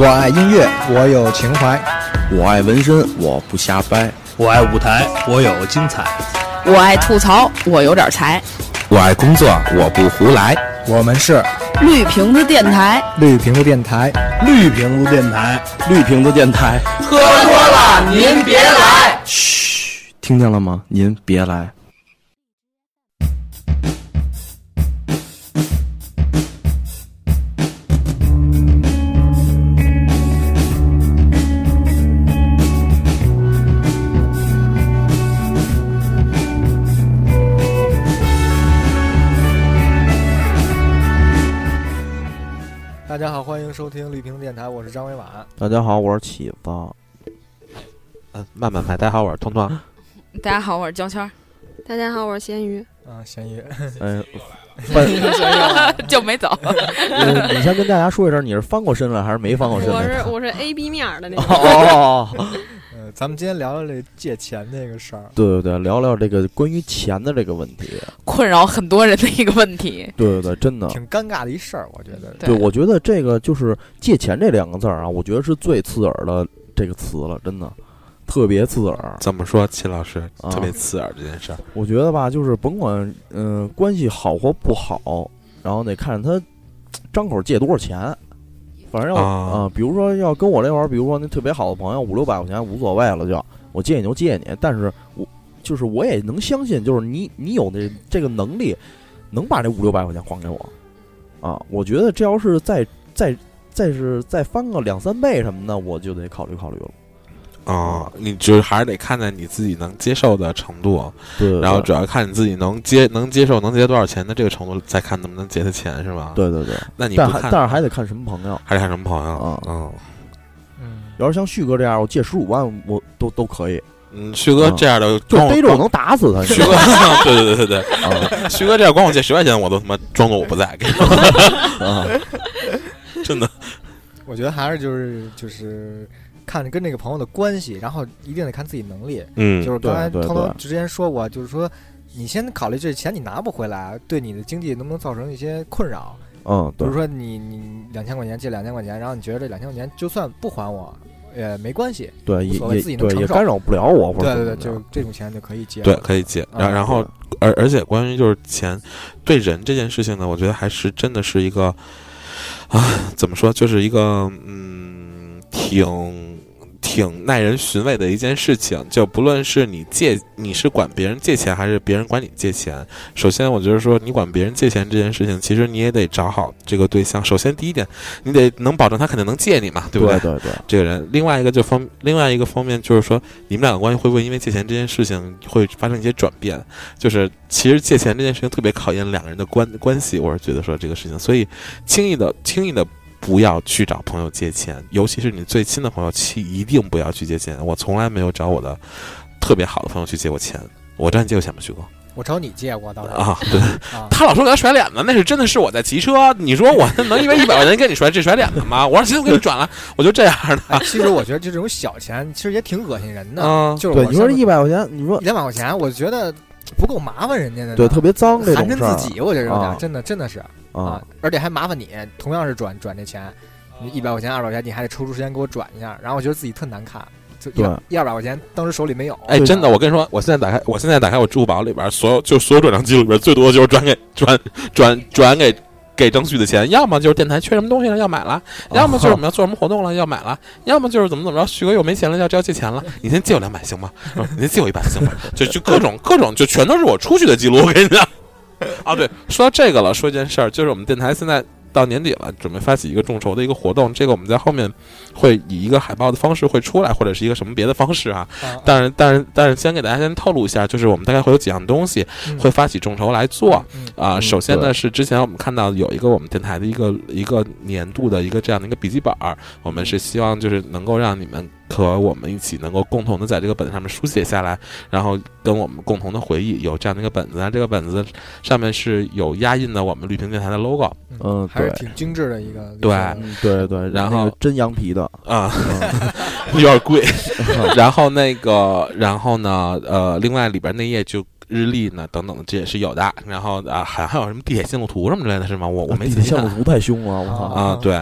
我爱音乐，我有情怀；我爱纹身，我不瞎掰；我爱舞台，我有精彩；我爱吐槽，我有点才；我爱工作，我不胡来。我们是绿瓶子电台，绿瓶子电台，绿瓶子电台，绿瓶子电台。喝多了您别来！嘘，听见了吗？您别来。收听绿屏电台，我是张伟婉。大家好，我是起子。嗯，慢慢拍。大家好，我是彤彤。大家好，我是焦圈。大家好，我是咸鱼。啊，咸鱼。嗯，就没走。你先跟大家说一声，你是翻过身了还是没翻过身？我是我是 A B 面的那个。哦。呃，咱们今天聊聊这借钱这个事儿。对对对，聊聊这个关于钱的这个问题，困扰很多人的一个问题。对对对，真的挺尴尬的一事儿，我觉得。对，我觉得这个就是借钱这两个字儿啊，我觉得是最刺耳的这个词了，真的。特别刺耳，怎么说？秦老师特别刺耳这件事儿，我觉得吧，就是甭管嗯关系好或不好，然后得看他张口借多少钱，反正要啊，比如说要跟我那会儿，比如说那特别好的朋友五六百块钱无所谓了，就我借你就借你，但是我就是我也能相信，就是你你有那这个能力，能把这五六百块钱还给我啊？我觉得这要是再再再是再翻个两三倍什么的，我就得考虑考虑了。啊，你就还是得看在你自己能接受的程度，对，然后主要看你自己能接能接受能借多少钱的这个程度，再看能不能结他钱，是吧？对对对，那你但但是还得看什么朋友，还得看什么朋友啊？嗯嗯，要是像旭哥这样，我借十五万，我都都可以。嗯，旭哥这样的，就逮着我能打死他。旭哥，对对对对对，啊，旭哥这样管我借十块钱，我都他妈装作我不在，啊，真的。我觉得还是就是就是。看跟这个朋友的关系，然后一定得看自己能力。嗯，就是刚才涛涛之前说过，就是说你先考虑这钱你拿不回来，对你的经济能不能造成一些困扰？嗯，比如说你你两千块钱借两千块钱，然后你觉得这两千块钱就算不还我也没关系，对，也也对也干扰不了我。对对对，就这种钱就可以借。对，可以借。然然后而而且关于就是钱对人这件事情呢，我觉得还是真的是一个啊，怎么说，就是一个嗯，挺。挺耐人寻味的一件事情，就不论是你借，你是管别人借钱，还是别人管你借钱。首先，我觉得说你管别人借钱这件事情，其实你也得找好这个对象。首先，第一点，你得能保证他肯定能借你嘛，对不对？对对。这个人，另外一个就方，另外一个方面就是说，你们两个关系会不会因为借钱这件事情会发生一些转变？就是其实借钱这件事情特别考验两个人的关关系。我是觉得说这个事情，所以轻易的，轻易的。不要去找朋友借钱，尤其是你最亲的朋友，其一定不要去借钱。我从来没有找我的特别好的朋友去借过钱。我找你借过钱吗，徐哥？我找你借过，当然啊，对，他老说给他甩脸子，那是真的是我在骑车。你说我能因为一百块钱跟你甩这甩脸子吗？我说行，我给你转了，我就这样的。其实我觉得就这种小钱，其实也挺恶心人的。就是对，你说一百块钱，你说两百块钱，我觉得不够麻烦人家的，对，特别脏，寒碜自己，我觉得有点，真的真的是啊，而且还麻烦你，同样是转转这钱。你一百块钱、二百块钱，你还得抽出时间给我转一下，然后我觉得自己特难看，就一一二百块钱，当时手里没有。哎，真的，我跟你说，我现在打开，我现在打开我支付宝里边所有，就所有转账记录里边，最多的就是转给转转转给给张旭的钱，要么就是电台缺什么东西了要买了，要么就是我们要做什么活动了要买了，要么就是怎么怎么着，旭哥又没钱了要要借钱了，你先借我两百行吗？你先借我一百行吗？就就各种各种，就全都是我出去的记录，我跟你讲。啊，对，说到这个了，说一件事儿，就是我们电台现在。到年底了，准备发起一个众筹的一个活动，这个我们在后面会以一个海报的方式会出来，或者是一个什么别的方式啊？但是，但是，但是，先给大家先透露一下，就是我们大概会有几样东西会发起众筹来做啊。首先呢，是之前我们看到有一个我们电台的一个一个年度的一个这样的一个笔记本，我们是希望就是能够让你们。和我们一起能够共同的在这个本子上面书写下来，然后跟我们共同的回忆有这样的一个本子啊，这个本子上面是有压印的我们绿屏电台的 logo，嗯，还是挺精致的一个，对对对，然后真羊皮的。啊，有点贵，然后那个，然后呢，呃，另外里边那页就日历呢等等的这也是有的，然后啊还还有什么地铁线路图什么之类的是吗？我我没地铁线路图太凶了，我操。啊，对。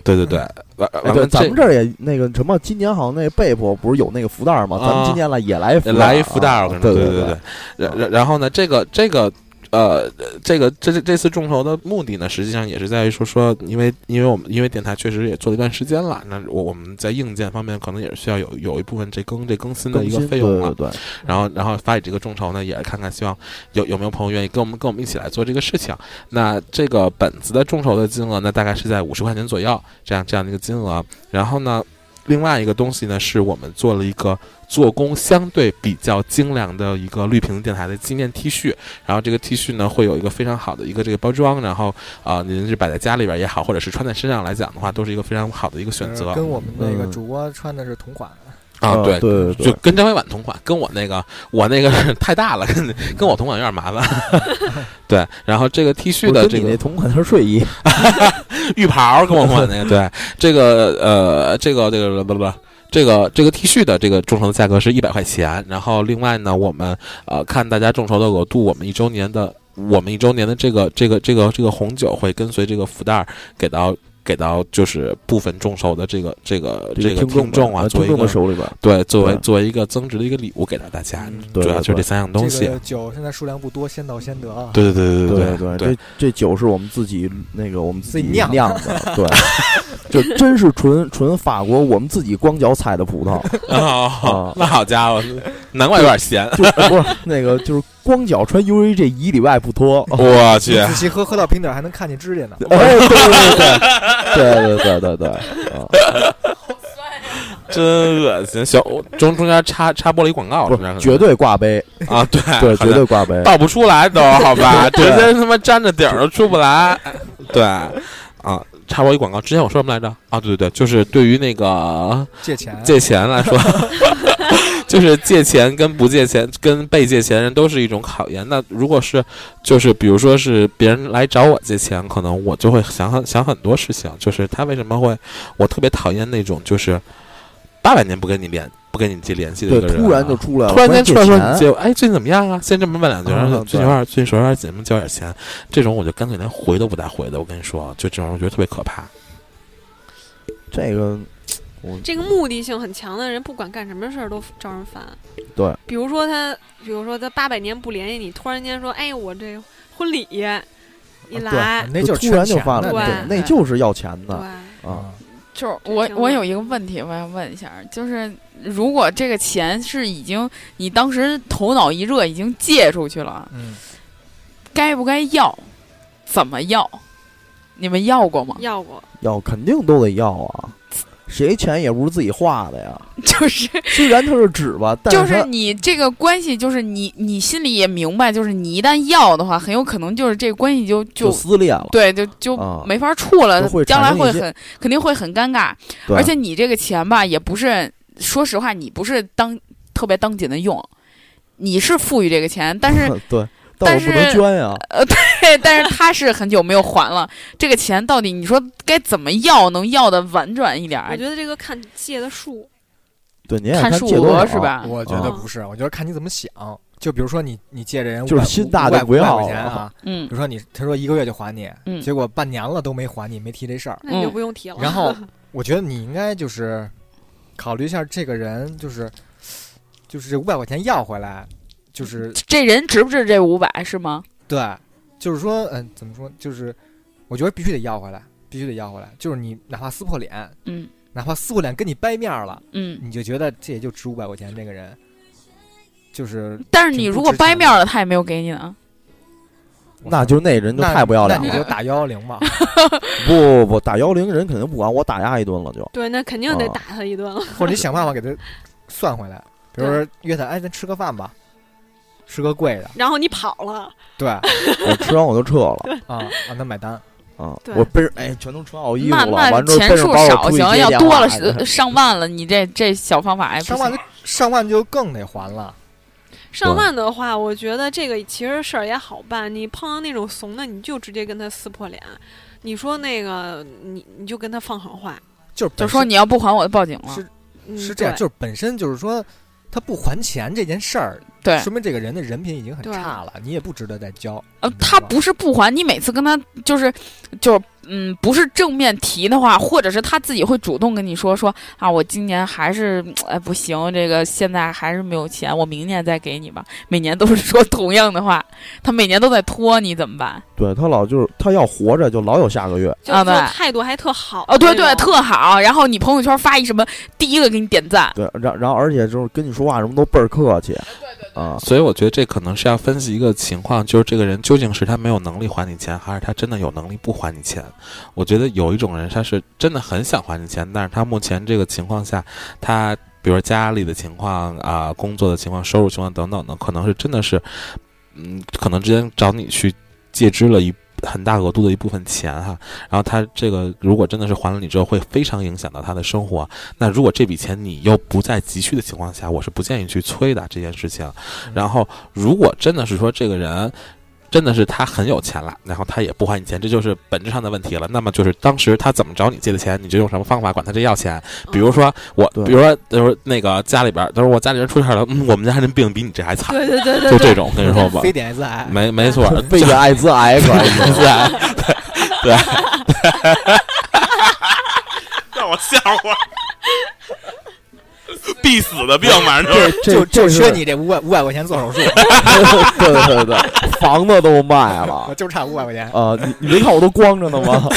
对对对，完对，咱们这儿也那个什么，今年好像那被铺不是有那个福袋吗？咱们今年来也来来一福袋，对对对对。然然然后呢，这个这个。呃，这个这这次众筹的目的呢，实际上也是在于说说，因为因为我们因为电台确实也做了一段时间了，那我我们在硬件方面可能也是需要有有一部分这更这更新的一个费用了，对。然后然后发起这个众筹呢，也是看看希望有有没有朋友愿意跟我们跟我们一起来做这个事情。那这个本子的众筹的金额呢，大概是在五十块钱左右，这样这样的一个金额。然后呢。另外一个东西呢，是我们做了一个做工相对比较精良的一个绿屏电台的纪念 T 恤，然后这个 T 恤呢会有一个非常好的一个这个包装，然后啊，您是摆在家里边也好，或者是穿在身上来讲的话，都是一个非常好的一个选择。跟我们那个主播穿的是同款。啊，对对，就跟张伟婉同款，跟我那个我那个 太大了，跟跟我同款有点麻烦。对，然后这个 T 恤的这个同款是睡衣，浴袍跟我同款那个，对，这个呃，这个这个不不不，这个这个 T 恤的这个众筹的价格是一百块钱。然后另外呢，我们呃看大家众筹的额度，我们一周年的我们一周年的这个这个这个这个红酒会跟随这个福袋给到。给到就是部分众筹的这个这个这个听众啊，作为一个手里边，对，作为作为一个增值的一个礼物给到大家，主要就是这三样东西。酒现在数量不多，先到先得啊！对对对对对对，这这酒是我们自己那个我们自己酿酿的，对，就真是纯纯法国我们自己光脚踩的葡萄 啊！那好家伙，难怪有点咸，不是那个就是。光脚穿 U A 这一里外不脱，我去！仔细喝，喝到瓶底还能看见指甲呢。对对对对 对对对对，好帅呀！真恶心！小中中间插插播了一广告，绝对挂杯啊！对 对，绝对挂杯，倒不出来都好吧？直接他妈粘着顶都出不来。对啊，插播一广告，之前我说什么来着？啊，对对对，就是对于那个借钱借钱来说。就是借钱跟不借钱跟被借钱人都是一种考验。那如果是，就是比如说是别人来找我借钱，可能我就会想很想很多事情。就是他为什么会，我特别讨厌那种就是八百年不跟你联不跟你接联系的一个人，突然就出来了，突然间出来说你借，哎，最近怎么样啊？现在这么问两句，最近有点最近手有点紧，能交点钱？这种我就干脆连回都不带回的。我跟你说，就这种我觉得特别可怕。这个。这个目的性很强的人，不管干什么事儿都招人烦。对，比如说他，比如说他八百年不联系你，突然间说：“哎，我这婚礼一来，那就突然就发了，对，那就是要钱的。”啊，就是我我有一个问题，我想问一下，就是如果这个钱是已经你当时头脑一热已经借出去了，嗯，该不该要？怎么要？你们要过吗？要过，要肯定都得要啊。谁钱也不是自己花的呀，就是虽然它是纸吧，但就是你这个关系，就是你你心里也明白，就是你一旦要的话，很有可能就是这个关系就就撕裂了，对，就就没法处了，将来会很肯定会很尴尬。而且你这个钱吧，也不是说实话，你不是当特别当紧的用，你是富裕这个钱，但是 对。但是捐呀，呃，对，但是他是很久没有还了，这个钱到底你说该怎么要能要的婉转一点？我觉得这个看借的数，对，你看数额是吧？我觉得不是，我觉得看你怎么想。就比如说你你借这人就是心大的不要块钱啊，嗯，比如说你他说一个月就还你，嗯，结果半年了都没还你，没提这事儿，那你就不用提了。然 后我觉得你应该就是考虑一下这个人，就是就是这五百块钱要回来。就是这人值不值这五百是吗？对，就是说，嗯，怎么说？就是我觉得必须得要回来，必须得要回来。就是你哪怕撕破脸，嗯，哪怕撕破脸跟你掰面了，嗯，你就觉得这也就值五百块钱。那个人就是，但是你如果掰面了，他也没有给你呢，那就那人就太不要脸了。你就打幺幺零吧。不不不，打幺幺零人肯定不管我打压一顿了，就对，那肯定得打他一顿了。或者你想办法给他算回来，比如说约他，哎，咱吃个饭吧。吃个贵的，然后你跑了，对，我吃完我就撤了，啊，让他买单，啊，我背着哎，全都穿好衣服了，钱数少行，要多了上万了，你这这小方法哎，上万上万就更得还了。上万的话，我觉得这个其实事儿也好办，你碰到那种怂的，你就直接跟他撕破脸，你说那个你你就跟他放狠话，就是。就说你要不还我就报警了，是。是这样，就是本身就是说他不还钱这件事儿。对，说明这个人的人品已经很差了，你也不值得再交。呃，他不是不还，你每次跟他就是就是嗯，不是正面提的话，或者是他自己会主动跟你说说啊，我今年还是 哎不行，这个现在还是没有钱，我明年再给你吧。每年都是说同样的话，他每年都在拖你，怎么办？对他老就是他要活着就老有下个月啊，对，态度还特好哦，对对，特好。然后你朋友圈发一什么，第一个给你点赞。对，然然后而且就是跟你说话什么都倍儿客气。啊，所以我觉得这可能是要分析一个情况，就是这个人究竟是他没有能力还你钱，还是他真的有能力不还你钱？我觉得有一种人他是真的很想还你钱，但是他目前这个情况下，他比如家里的情况啊、工作的情况、收入情况等等的，可能是真的是，嗯，可能之前找你去借支了一。很大额度的一部分钱哈，然后他这个如果真的是还了你之后，会非常影响到他的生活。那如果这笔钱你又不在急需的情况下，我是不建议去催的这件事情。然后如果真的是说这个人。真的是他很有钱了，然后他也不还你钱，这就是本质上的问题了。那么就是当时他怎么找你借的钱，你就用什么方法管他这要钱。比如说我，比如说就是那个家里边，就是我家里人出事了，嗯，我们家人病比你这还惨，对对对对，就这种跟你说吧，非得艾滋癌，没没错，非得艾滋癌，艾滋癌，对，让我笑话。必死的病，反正就就缺你这五百五百块钱做手术。对对对，房子都卖了，就差五百块钱啊！你你没看我都光着呢吗？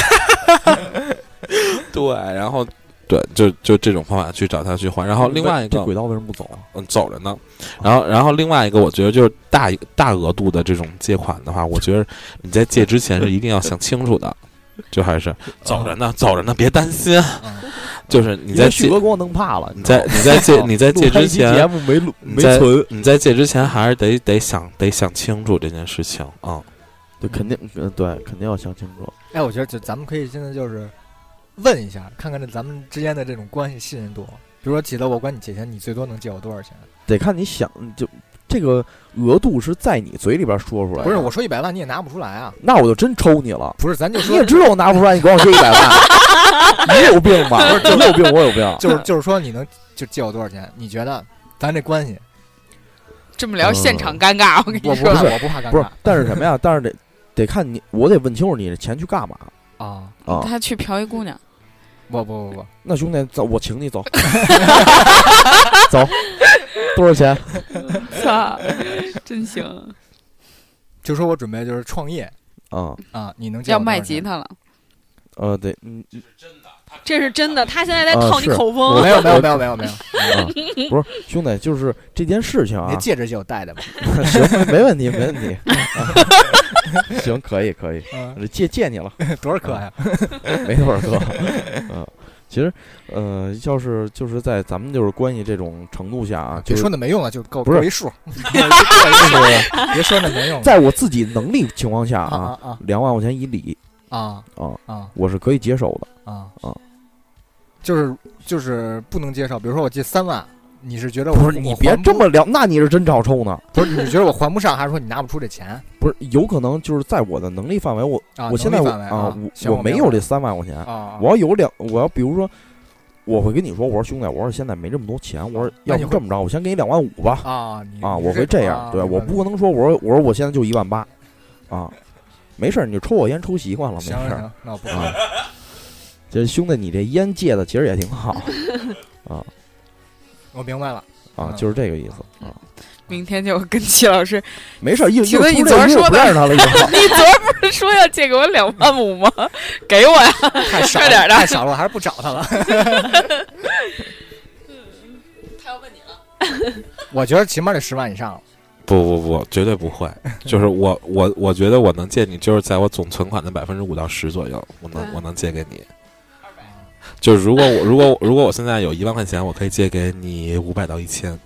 对，然后对，就就这种方法去找他去还。然后另外一个轨道为什么不走？嗯，走着呢。然后然后另外一个，我觉得就是大大额度的这种借款的话，我觉得你在借之前是一定要想清楚的。就还是走着呢，走着呢，别担心。就是你在借，哥给我弄怕了。你在你在借 你在借之前，节目没录没存。你在借之前还是得得想得想清楚这件事情啊。对，肯定对，肯定要想清楚。哎，我觉得就咱们可以现在就是问一下，看看这咱们之间的这种关系信任度。比如说，记得我管你借钱，你最多能借我多少钱？得看你想就。这个额度是在你嘴里边说出来，不是我说一百万你也拿不出来啊？那我就真抽你了。不是，咱就说你也知道我拿不出来，你管我借一百万，你有病吧？不是，你有病，我有病。就是就是说，你能就借我多少钱？你觉得咱这关系这么聊，现场尴尬。我跟你说，我不怕尴尬。不是，但是什么呀？但是得得看你，我得问清楚你这钱去干嘛啊啊？他去嫖一姑娘。不不不不，那兄弟走，我请你走，走，多少钱？操，真行！就说我准备就是创业，啊啊，你能要卖吉他了？呃，对，嗯，这是真的，这是真的，他现在在套你口风。没有没有没有没有没有，不是兄弟，就是这件事情啊。那戒指就戴的吧？行，没问题，没问题。行，可以可以，借借你了，多少颗呀？没多少颗。嗯，其实，呃，要是就是在咱们就是关系这种程度下啊，别说那没用了，就够不是一数。别说那没用，在我自己能力情况下啊啊，两万块钱一礼啊啊啊，我是可以接受的啊啊，就是就是不能接受。比如说我借三万。你是觉得不是你别这么聊，那你是真找抽呢？不是你觉得我还不上，还是说你拿不出这钱？不是，有可能就是在我的能力范围，我我现在啊，我我没有这三万块钱啊。我要有两，我要比如说，我会跟你说，我说兄弟，我说现在没这么多钱，我说要不这么着，我先给你两万五吧。啊啊，我会这样，对我不可能说，我说我说我现在就一万八啊，没事儿，你就抽我烟抽习惯了，没事。那我不啊。这兄弟，你这烟戒的其实也挺好 啊。我明白了。啊，就是这个意思啊！明天就跟齐老师 没事儿，一齐哥，你昨儿说的，你昨儿不是说要借给我两万五吗？给我呀，快点的，太少了，我还是不找他了。他要问你了，我觉得起码得十万以上。不不不，绝对不会。就是我我我觉得我能借你，就是在我总存款的百分之五到十左右，我能我能借给你。就是如果我如果如果我现在有一万块钱，我可以借给你五百到一千。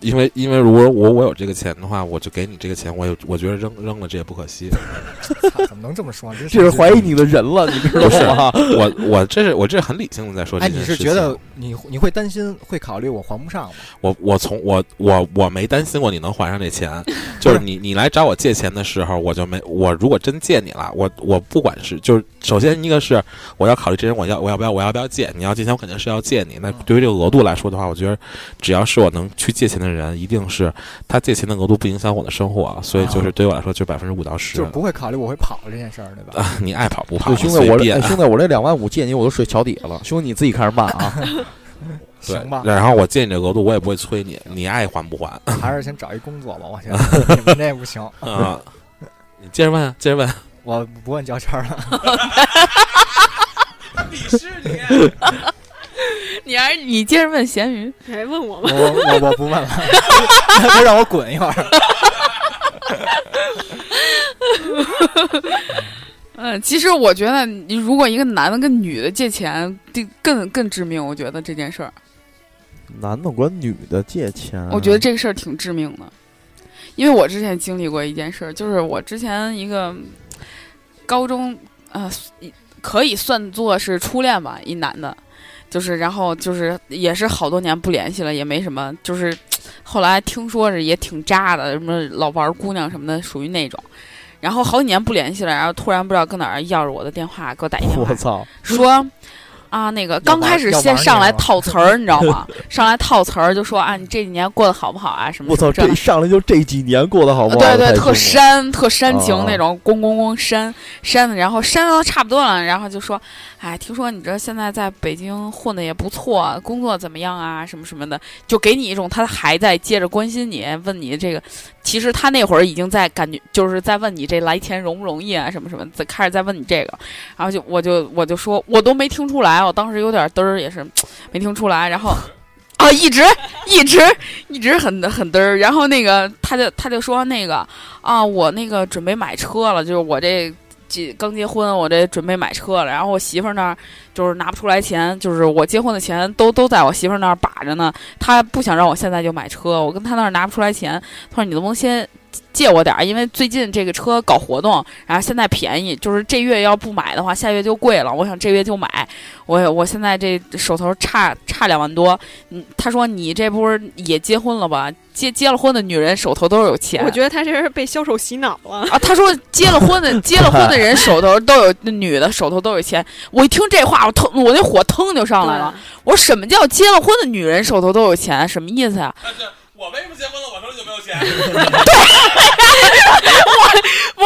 因为因为如果我我有这个钱的话，我就给你这个钱，我有我觉得扔扔了这也不可惜。怎么能这么说？这是怀疑你的人了，你知道吗？我我这是我这是很理性的在说。哎，你是觉得你你会担心会考虑我还不上吗？我我从我我我没担心过你能还上这钱，就是你你来找我借钱的时候，我就没我如果真借你了，我我不管是就是首先一个是我要考虑这人我要我要不要我要不要借，你要借钱我肯定是要借你。那对于这个额度来说的话，我觉得只要是我能去借钱的人。的人，一定是他借钱的额度不影响我的生活，所以就是对我来说就百分之五到十，就不会考虑我会跑这件事儿，对吧？啊，你爱跑不跑？兄弟，我这兄弟，我这两万五借你，我都睡桥底下了。兄弟，你自己看着办啊。行吧。然后我借你这额度，我也不会催你，你爱还不还？还是先找一工作吧，我觉得你们这不行啊。你接着问，接着问。我不问交圈了。他鄙视你。你还是你接着问咸鱼，你还问我吗？我我我不问了，他让我滚一会儿。嗯，其实我觉得，你如果一个男的跟女的借钱，更更致命。我觉得这件事儿，男的管女的借钱，我觉得这个事儿挺致命的。因为我之前经历过一件事儿，就是我之前一个高中，呃，可以算作是初恋吧，一男的。就是，然后就是也是好多年不联系了，也没什么。就是后来听说是也挺渣的，什么老玩姑娘什么的，属于那种。然后好几年不联系了，然后突然不知道搁哪儿要着我的电话，给我打一电话，我操，说。啊，那个刚开始先上来套 词儿，你知道吗？上来套词儿就说啊，你这几年过得好不好啊？什么？我操，这上来就这几年过得好不好？对对，特煽，特煽情那种，咣咣咣煽煽的，然后煽的差不多了，然后就说，哎，听说你这现在在北京混的也不错，工作怎么样啊？什么什么的，就给你一种他还在接着关心你，问你这个。其实他那会儿已经在感觉，就是在问你这来钱容不容易啊？什么什么，在开始在问你这个，然后就我就我就说，我都没听出来，我当时有点嘚儿，也是没听出来。然后 啊，一直一直一直很很嘚儿。然后那个他就他就说那个啊，我那个准备买车了，就是我这结刚结婚，我这准备买车了。然后我媳妇儿那儿就是拿不出来钱，就是我结婚的钱都都在我媳妇儿那儿把着呢。她不想让我现在就买车，我跟她那儿拿不出来钱。她说你能不能先。借我点儿，因为最近这个车搞活动，然后现在便宜，就是这月要不买的话，下月就贵了。我想这月就买，我我现在这手头差差两万多。嗯，他说你这不是也结婚了吧？结结了婚的女人手头都是有钱。我觉得他这是被销售洗脑了啊！他说结了婚的 结了婚的人手头都有，女的手头都有钱。我一听这话，我腾我那火腾就上来了。我说什么叫结了婚的女人手头都有钱？什么意思呀？我为什么结婚了，我手里就没有钱？对，我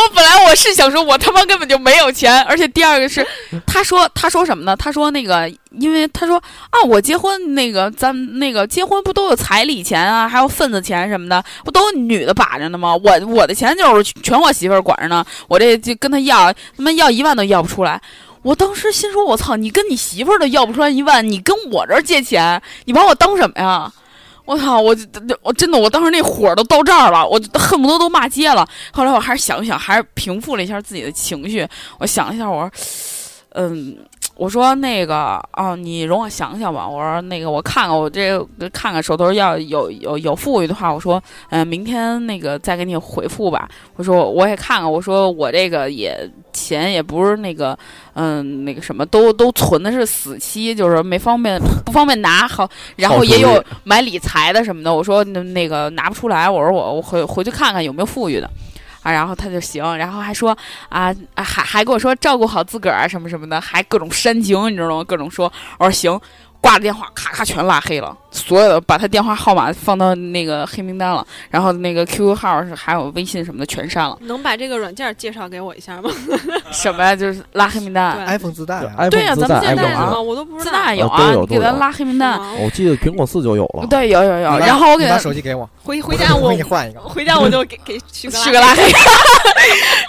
我本来我是想说，我他妈根本就没有钱，而且第二个是，他说他说什么呢？他说那个，因为他说啊，我结婚那个，咱那个结婚不都有彩礼钱啊，还有份子钱什么的，不都女的把着呢吗？我我的钱就是全我媳妇儿管着呢，我这就跟他要，他妈要一万都要不出来。我当时心说，我操，你跟你媳妇儿都要不出来一万，你跟我这儿借钱，你把我当什么呀？我操！我我真的，我当时那火都到这儿了，我恨不得都骂街了。后来我还是想想，还是平复了一下自己的情绪。我想了一下，我说，嗯。我说那个哦，你容我想想吧。我说那个，我看看我这看看手头要有有有富裕的话，我说嗯，明天那个再给你回复吧。我说我也看看，我说我这个也钱也不是那个嗯那个什么，都都存的是死期，就是没方便不方便拿好，然后也有买理财的什么的。我说那那个拿不出来，我说我我回回去看看有没有富裕的。啊，然后他就行，然后还说啊，还还跟我说照顾好自个儿啊什么什么的，还各种煽情，你知道吗？各种说，我说行。挂了电话，咔咔全拉黑了，所有的把他电话号码放到那个黑名单了，然后那个 QQ 号是还有微信什么的全删了。能把这个软件介绍给我一下吗？什么呀？就是拉黑名单？iPhone 自带啊？对呀，咱们现在什么？我都不知道。自带有啊，给他拉黑名单。我记得苹果四就有了。对，有有有。然后我给他把手机给我，回回家我给你换一个。回家我就给给许许个拉黑。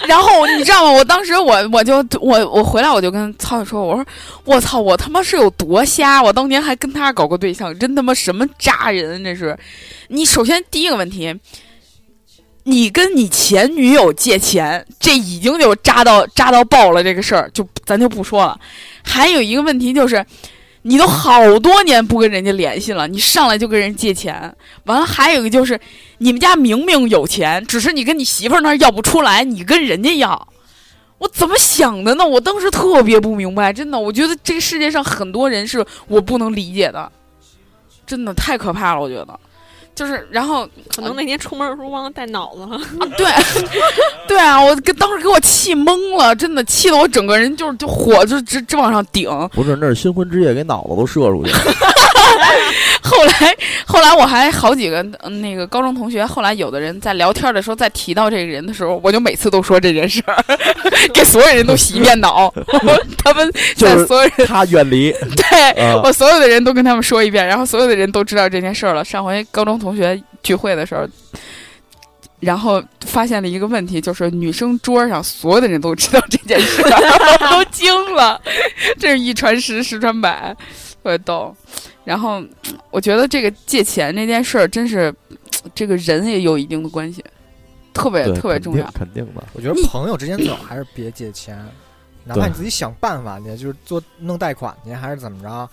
然后你知道吗？我当时我我就我我回来我就跟曹宇说，我说我操，我他妈是有多瞎？我当当年还跟他搞。过对象真他妈什么渣人！这是，你首先第一个问题，你跟你前女友借钱，这已经就渣到渣到爆了。这个事儿就咱就不说了。还有一个问题就是，你都好多年不跟人家联系了，你上来就跟人借钱。完了，还有一个就是，你们家明明有钱，只是你跟你媳妇儿那儿要不出来，你跟人家要。我怎么想的呢？我当时特别不明白，真的，我觉得这个世界上很多人是我不能理解的，真的太可怕了。我觉得，就是然后可能那天出门的时候忘了带脑子了。啊对，对啊，我跟当时给我气懵了，真的气得我整个人就是就火就直直往上顶。不是，那是新婚之夜，给脑子都射出去了。后来，后来我还好几个那个高中同学，后来有的人在聊天的时候，在提到这个人的时候，我就每次都说这件事儿，给所有人都洗一遍脑。他们在所有人他远离，对我所有的人都跟他们说一遍，然后所有的人都知道这件事儿了。上回高中同学聚会的时候。然后发现了一个问题，就是女生桌上所有的人都知道这件事，都惊了。这是一传十，十传百，特别逗。然后我觉得这个借钱这件事儿，真是这个人也有一定的关系，特别特别重要。肯定的，我觉得朋友之间最好还是别借钱，哪怕你自己想办法，你就是做弄贷款去，还是怎么着。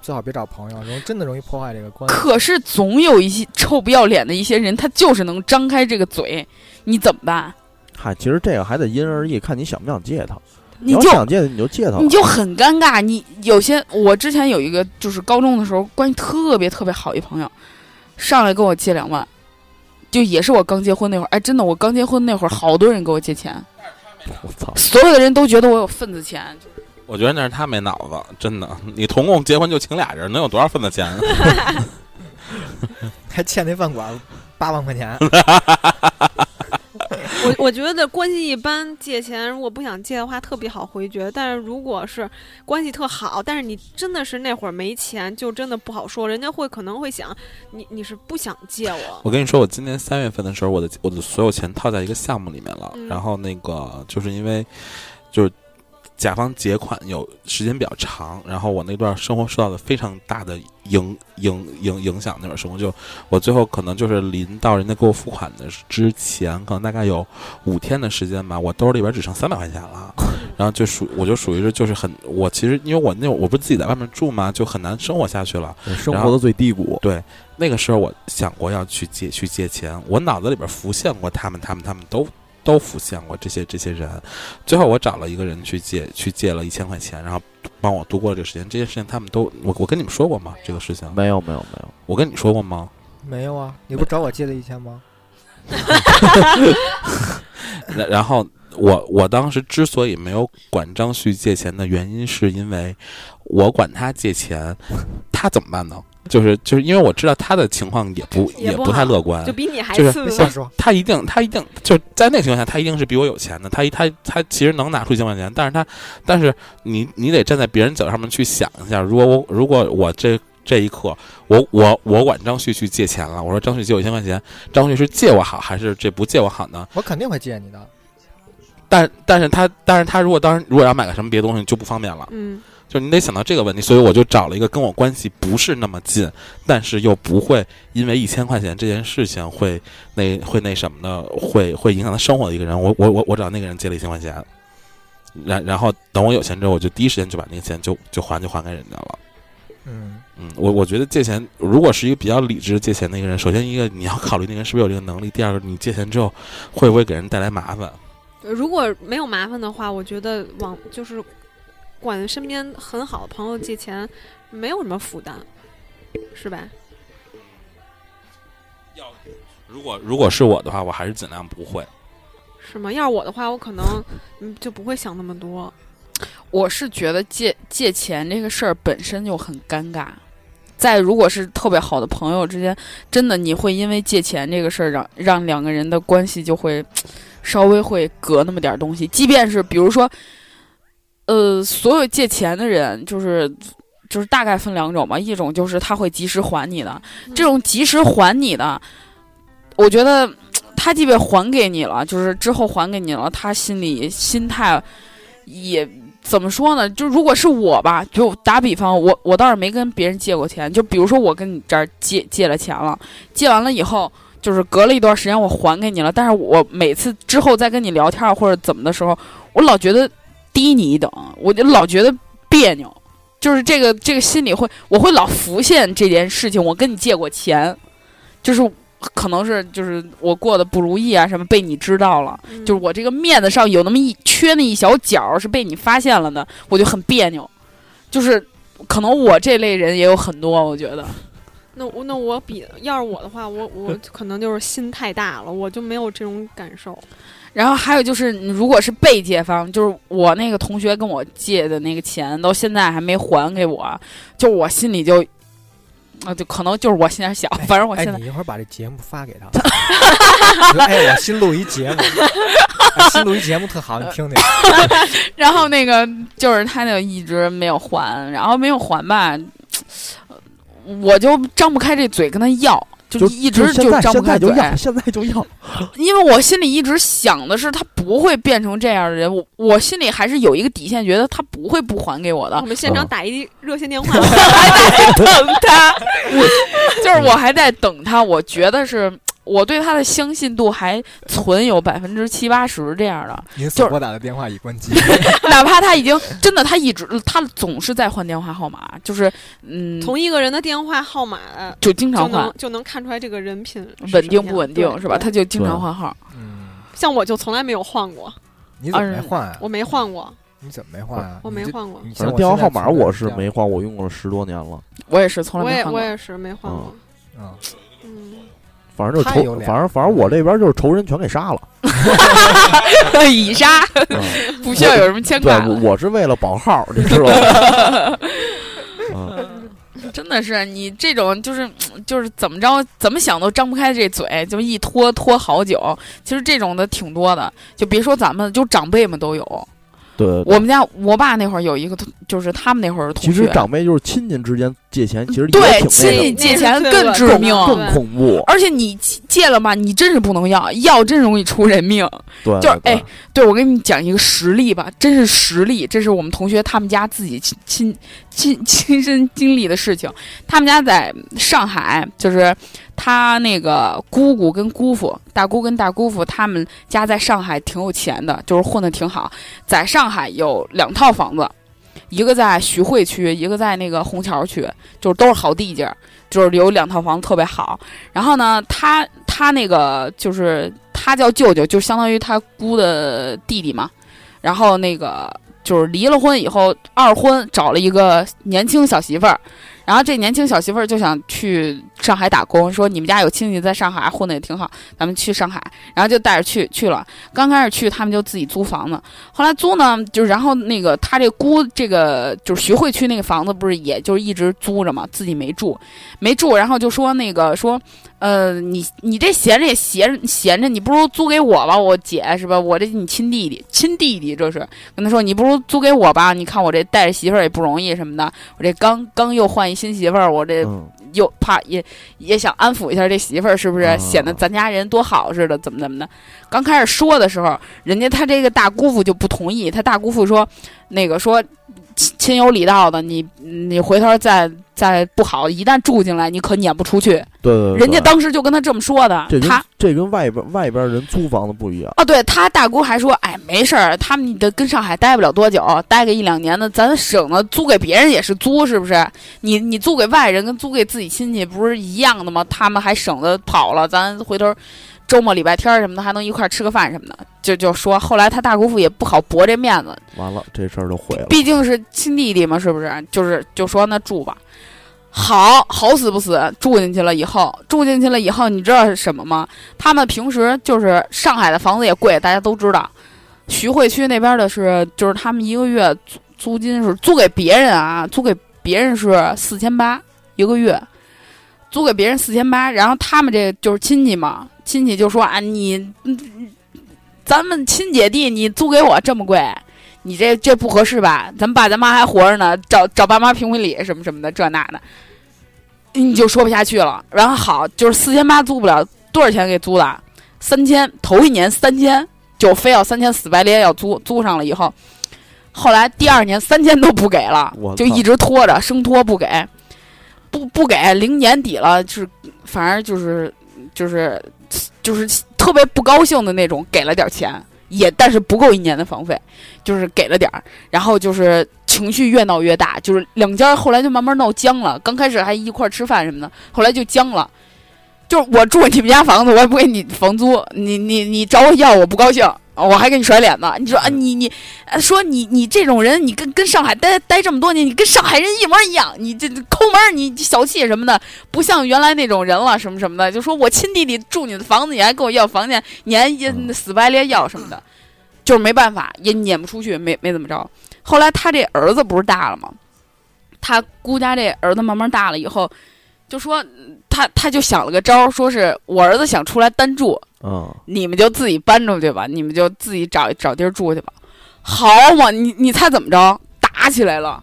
最好别找朋友，容真的容易破坏这个关系。可是总有一些臭不要脸的一些人，他就是能张开这个嘴，你怎么办？嗨，其实这个还得因人而异，看你想不想借他。你就想借，你就借他。你就很尴尬。你有些，我之前有一个，就是高中的时候关系特别特别好一朋友，上来跟我借两万，就也是我刚结婚那会儿。哎，真的，我刚结婚那会儿，好多人给我借钱。我操！所有的人都觉得我有份子钱。我觉得那是他没脑子，真的。你同共结婚就请俩人，能有多少份子钱？还欠那饭馆八万块钱。我我觉得关系一般借钱，如果不想借的话，特别好回绝。但是如果是关系特好，但是你真的是那会儿没钱，就真的不好说。人家会可能会想，你你是不想借我。我跟你说，我今年三月份的时候，我的我的所有钱套在一个项目里面了，然后那个就是因为就是。甲方结款有时间比较长，然后我那段生活受到了非常大的影影影影响。那段生活就我最后可能就是临到人家给我付款的之前，可能大概有五天的时间吧，我兜里边只剩三百块钱了。然后就属我就属于是就是很我其实因为我那我不是自己在外面住嘛，就很难生活下去了，生活的最低谷。对，那个时候我想过要去借去借钱，我脑子里边浮现过他们他们他们都。都浮现过这些这些人，最后我找了一个人去借，去借了一千块钱，然后帮我度过了这个时间。这些事情他们都，我我跟你们说过吗？这个事情没有没有没有，我跟你说过吗？没有啊，你不找我借的一千吗？然然后我我当时之所以没有管张旭借钱的原因，是因为我管他借钱，他怎么办呢？就是就是因为我知道他的情况也不也不太乐观，就比你还次。他一定他一定就在那情况下，他一定是比我有钱的。他他他其实能拿出一千块钱，但是他但是你你得站在别人角度上面去想一下，如果我如果我这这一刻我我我管张旭去借钱了，我说张旭借我一千块钱，张旭是借我好还是这不借我好呢？我肯定会借你的。但但是他但是他如果当时如果要买个什么别的东西就不方便了。嗯。就你得想到这个问题，所以我就找了一个跟我关系不是那么近，但是又不会因为一千块钱这件事情会那会那什么的，会会影响他生活的一个人。我我我我找那个人借了一千块钱，然然后等我有钱之后，我就第一时间就把那个钱就就还就还给人家了。嗯嗯，我我觉得借钱如果是一个比较理智借钱的一个人，首先一个你要考虑那个人是不是有这个能力，第二个你借钱之后会不会给人带来麻烦。如果没有麻烦的话，我觉得往就是。管身边很好的朋友借钱，没有什么负担，是吧？要如果如果是我的话，我还是尽量不会。是吗？要是我的话，我可能嗯就不会想那么多。我是觉得借借钱这个事儿本身就很尴尬。再如果是特别好的朋友之间，真的你会因为借钱这个事儿让让两个人的关系就会 稍微会隔那么点东西。即便是比如说。呃，所有借钱的人，就是就是大概分两种吧，一种就是他会及时还你的，这种及时还你的，我觉得 他即便还给你了，就是之后还给你了，他心里心态也怎么说呢？就如果是我吧，就打比方，我我倒是没跟别人借过钱，就比如说我跟你这儿借借了钱了，借完了以后，就是隔了一段时间我还给你了，但是我每次之后再跟你聊天或者怎么的时候，我老觉得。低你一等，我就老觉得别扭，就是这个这个心里会，我会老浮现这件事情。我跟你借过钱，就是可能是就是我过得不如意啊什么，被你知道了，就是我这个面子上有那么一缺那一小角是被你发现了的，我就很别扭。就是可能我这类人也有很多，我觉得。那我那我比要是我的话，我我可能就是心太大了，我就没有这种感受。然后还有就是，如果是被借方，就是我那个同学跟我借的那个钱，到现在还没还给我，就我心里就啊，就可能就是我心眼小，反正我现在你一会儿把这节目发给他。哎，我新录一节目，新录一节目特好，你听听。然后那个就是他就一直没有还，然后没有还吧，我就张不开这嘴跟他要。就一直就张不开嘴，现在就要，因为我心里一直想的是他不会变成这样的人，我我心里还是有一个底线，觉得他不会不还给我的。我们现场打一热线电话，我还在等他，就是我还在等他，我觉得是。我对他的相信度还存有百分之七八十这样的，您所拨打的电话已关机。哪怕他已经真的，他一直他总是在换电话号码，就是嗯，同一个人的电话号码就经常换，就能看出来这个人品稳定不稳定是吧？他就经常换号。嗯，像我就从来没有换过。你怎么没换啊？我没换过。你怎么没换啊？我没换过。反正电话号码我是没换，我用了十多年了。我也是从来没换过。我也我也是没换过。嗯。反正就仇，反正反正我这边就是仇人全给杀了，以杀，不需要有什么牵挂。对，我是为了保号，你知道吗？真的是你这种就是就是怎么着怎么想都张不开这嘴，就一拖拖好久。其实这种的挺多的，就别说咱们，就长辈们都有。对，我们家我爸那会儿有一个，就是他们那会儿同学。其实长辈就是亲戚之间借钱，其实对亲戚借钱更致命、更恐怖。而且你借了嘛，你真是不能要，要真容易出人命。对，就是哎，对我跟你讲一个实例吧，真是实例，这是我们同学他们家自己亲亲亲 亲身经历的事情。他们家在上海，就是。他那个姑姑跟姑父，大姑跟大姑父，他们家在上海挺有钱的，就是混的挺好，在上海有两套房子，一个在徐汇区，一个在那个虹桥区，就是都是好地界儿，就是有两套房子特别好。然后呢，他他那个就是他叫舅舅，就相当于他姑的弟弟嘛。然后那个就是离了婚以后，二婚找了一个年轻小媳妇儿。然后这年轻小媳妇儿就想去上海打工，说你们家有亲戚在上海混的也挺好，咱们去上海。然后就带着去去了。刚开始去，他们就自己租房子。后来租呢，就然后那个他这姑这个就是徐汇区那个房子，不是也就是一直租着嘛，自己没住，没住。然后就说那个说，呃，你你这闲着也闲闲着，你不如租给我吧，我姐是吧？我这你亲弟弟，亲弟弟这是跟他说，你不如租给我吧？你看我这带着媳妇儿也不容易什么的，我这刚刚又换。新媳妇儿，我这又怕也也想安抚一下这媳妇儿，是不是显得咱家人多好似的？怎么怎么的？刚开始说的时候，人家他这个大姑父就不同意，他大姑父说，那个说。亲亲有礼道的，你你回头再再不好，一旦住进来，你可撵不出去。对对对，人家当时就跟他这么说的。他这跟外边外边人租房子不一样啊。对他大姑还说，哎，没事儿，他们的跟上海待不了多久，待个一两年的，咱省得租给别人也是租，是不是？你你租给外人跟租给自己亲戚不是一样的吗？他们还省得跑了，咱回头。周末礼拜天什么的还能一块吃个饭什么的，就就说后来他大姑父也不好驳这面子，完了这事儿就毁了。毕竟是亲弟弟嘛，是不是？就是就说那住吧，好好死不死住进去了以后，住进去了以后，你知道是什么吗？他们平时就是上海的房子也贵，大家都知道。徐汇区那边的是，就是他们一个月租租金是租给别人啊，租给别人是四千八一个月，租给别人四千八，然后他们这就是亲戚嘛。亲戚就说啊，你，咱们亲姐弟，你租给我这么贵，你这这不合适吧？咱爸咱妈还活着呢，找找爸妈评评理什么什么的，这那的，你就说不下去了。然后好，就是四千八租不了，多少钱给租的？三千，头一年三千，就非要三千死白咧要租，租上了以后，后来第二年三千都不给了，就一直拖着，生拖不给，不不给，零年底了，就是反正就是就是。就是特别不高兴的那种，给了点钱，也但是不够一年的房费，就是给了点儿，然后就是情绪越闹越大，就是两家后来就慢慢闹僵了。刚开始还一块儿吃饭什么的，后来就僵了。就是我住你们家房子，我也不给你房租，你你你找我要，我不高兴。我还给你甩脸呢！你说啊，你你，说你你这种人，你跟跟上海待待这么多年，你跟上海人一模一样，你这抠门，你小气什么的，不像原来那种人了，什么什么的。就说我亲弟弟住你的房子，你还跟我要房钱，你还死白咧要什么的，就是没办法，也撵不出去，没没怎么着。后来他这儿子不是大了吗？他姑家这儿子慢慢大了以后。就说他他就想了个招儿，说是我儿子想出来单住，嗯，你们就自己搬出去吧，你们就自己找找地儿住去吧。好嘛，你你猜怎么着？打起来了。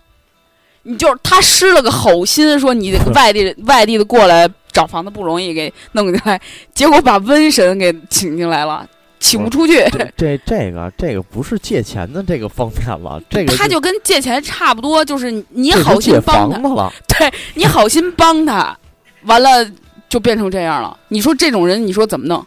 你就他施了个好心，说你外地外地的过来找房子不容易，给弄进来，结果把瘟神给请进来了，请不出去。这这个这个不是借钱的这个方面了，这个他就跟借钱差不多，就是你好心帮他了，对你好心帮他，完了就变成这样了。你说这种人，你说怎么弄？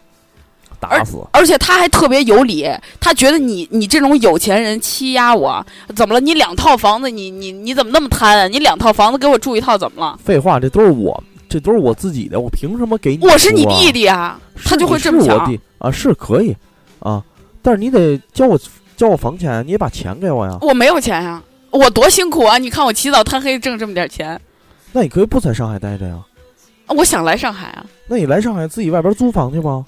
打死！而且他还特别有理，他觉得你你这种有钱人欺压我，怎么了？你两套房子，你你你怎么那么贪啊？你两套房子给我住一套，怎么了？废话，这都是我，这都是我自己的，我凭什么给你？我是你弟弟啊，他就会这么想啊，是可以啊，但是你得交我交我房钱，你也把钱给我呀。我没有钱呀，我多辛苦啊！你看我起早贪黑挣这么点钱，那你可以不在上海待着呀。我想来上海啊，那你来上海自己外边租房去吧。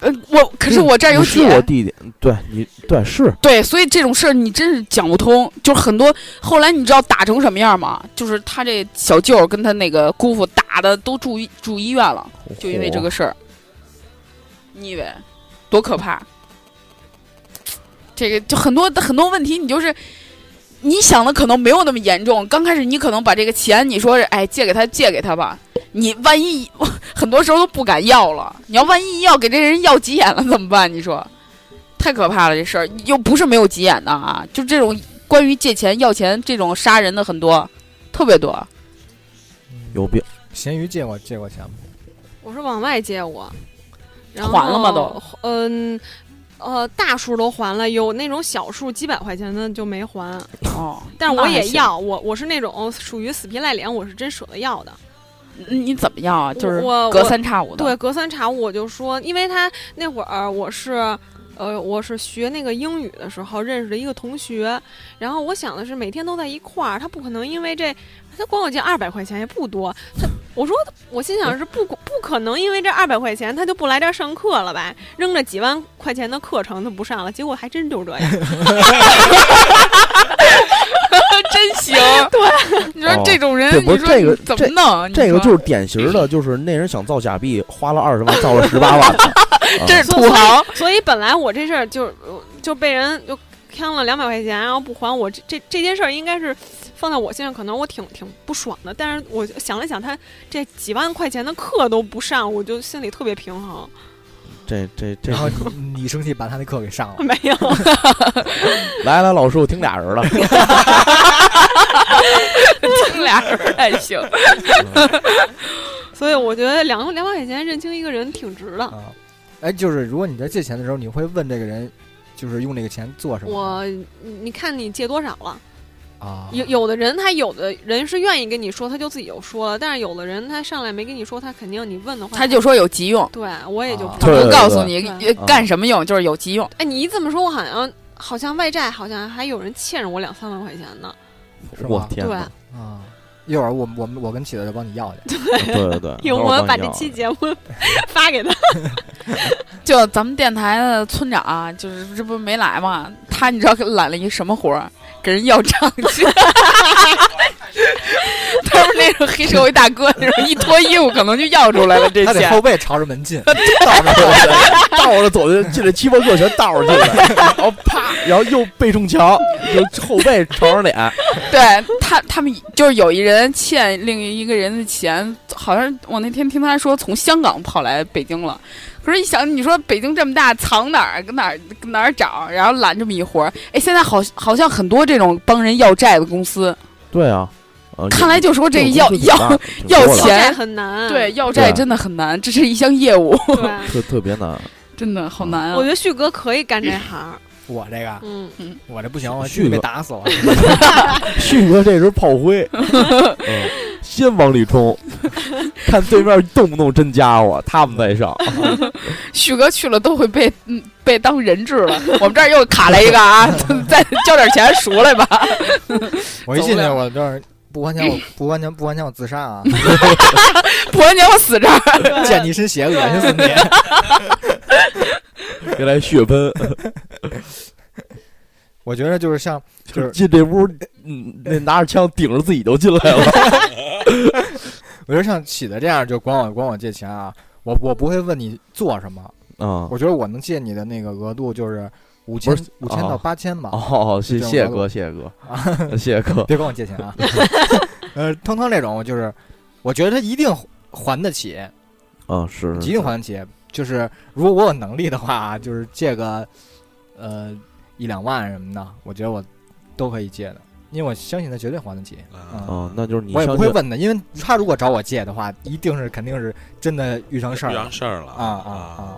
呃，我可是我这儿有姐，我弟弟，对你对是，对，所以这种事儿你真是讲不通。就是很多后来你知道打成什么样吗？就是他这小舅跟他那个姑父打的都住住医院了，就因为这个事儿。你以为多可怕？这个就很多很多问题，你就是你想的可能没有那么严重。刚开始你可能把这个钱，你说哎借给他借给他吧。你万一 很多时候都不敢要了，你要万一要给这人要急眼了怎么办？你说，太可怕了这事儿，又不是没有急眼的啊，就这种关于借钱要钱这种杀人的很多，特别多。有病。咸鱼借过借过钱吗？我是往外借过，还了吗？都嗯呃大数都还了，有那种小数几百块钱的就没还。哦，但是我也要，我我是那种属于死皮赖脸，我是真舍得要的。你怎么要啊？就是隔三差五的。对，隔三差五我就说，因为他那会儿我是，呃，我是学那个英语的时候认识的一个同学，然后我想的是每天都在一块儿，他不可能因为这，他管我借二百块钱也不多，他我说我心想是不不可能因为这二百块钱他就不来这儿上课了吧？扔着几万块钱的课程他不上了，结果还真就是这样。真行，对，你说这种人，这不是这个怎么弄？这个就是典型的，就是那人想造假币，花了二十万造了十八万，这是土豪。所以本来我这事儿就就被人就坑了两百块钱，然后不还我，这这这件事儿应该是放在我身上，可能我挺挺不爽的。但是我想了想，他这几万块钱的课都不上，我就心里特别平衡。这这这，然后你生气把他那课给上了？没有。来来，老师，我听俩人了。听俩人 还行。所以我觉得两两百块钱认清一个人挺值的。啊，哎，就是如果你在借钱的时候，你会问这个人，就是用这个钱做什么？我，你看你借多少了？啊，有有的人他有的人是愿意跟你说，他就自己就说了；但是有的人他上来没跟你说，他肯定你问的话，他就说有急用。对，我也就不告诉你干什么用，就是有急用。哎，你一这么说，我好像好像外债好像还有人欠着我两三万块钱呢。我天，对啊，一会儿我我我跟起子就帮你要去。对对对，有我把这期节目 发给他。就咱们电台的村长，就是这不没来嘛？他你知道揽了一什么活儿？给人要账去，他是那种黑社会大哥，那种一脱衣服可能就要出来了。这钱后背朝着门进，倒着走，倒着走进进来七八个全倒着进来，然后啪，然后又背冲墙，就后背朝着脸。对他，他们就是有一人欠另一个人的钱，好像我那天听他说从香港跑来北京了。可是，一想，你说北京这么大，藏哪儿？跟哪儿？跟哪儿找？然后揽这么一活儿，哎，现在好，好像很多这种帮人要债的公司。对啊，看来就说这要要要钱很难，对，要债真的很难，这是一项业务，特特别难，真的好难啊！我觉得旭哥可以干这行。我这个，嗯嗯，我这不行，我旭被打死了。旭哥这是炮灰，先往里冲，看对面动不动真家伙，他们再上。旭哥去了都会被被当人质了。我们这儿又卡了一个啊，再交点钱赎来吧。我一进去，我这儿不还钱，我 不还钱，不还钱，我自杀啊！不还钱，我死这儿，溅你一身血，恶心死你！别来血喷！我觉得就是像，就是进这屋，嗯，那拿着枪顶着自己就进来了。我觉得像喜的这样，就管我管我借钱啊，我我不会问你做什么啊。我觉得我能借你的那个额度就是五千五千到八千吧。哦，谢谢哥，谢 谢哥，谢谢哥，别管我借钱啊。呃，腾腾这种就是，我觉得他一定还得起。啊，是一定还得起。就是如果我有能力的话，就是借个呃一两万什么的，我觉得我都可以借的。因为我相信他绝对还得起，嗯，那就是你我也不会问的，因为他如果找我借的话，一定是肯定是真的遇上事儿，遇上事儿了啊啊啊！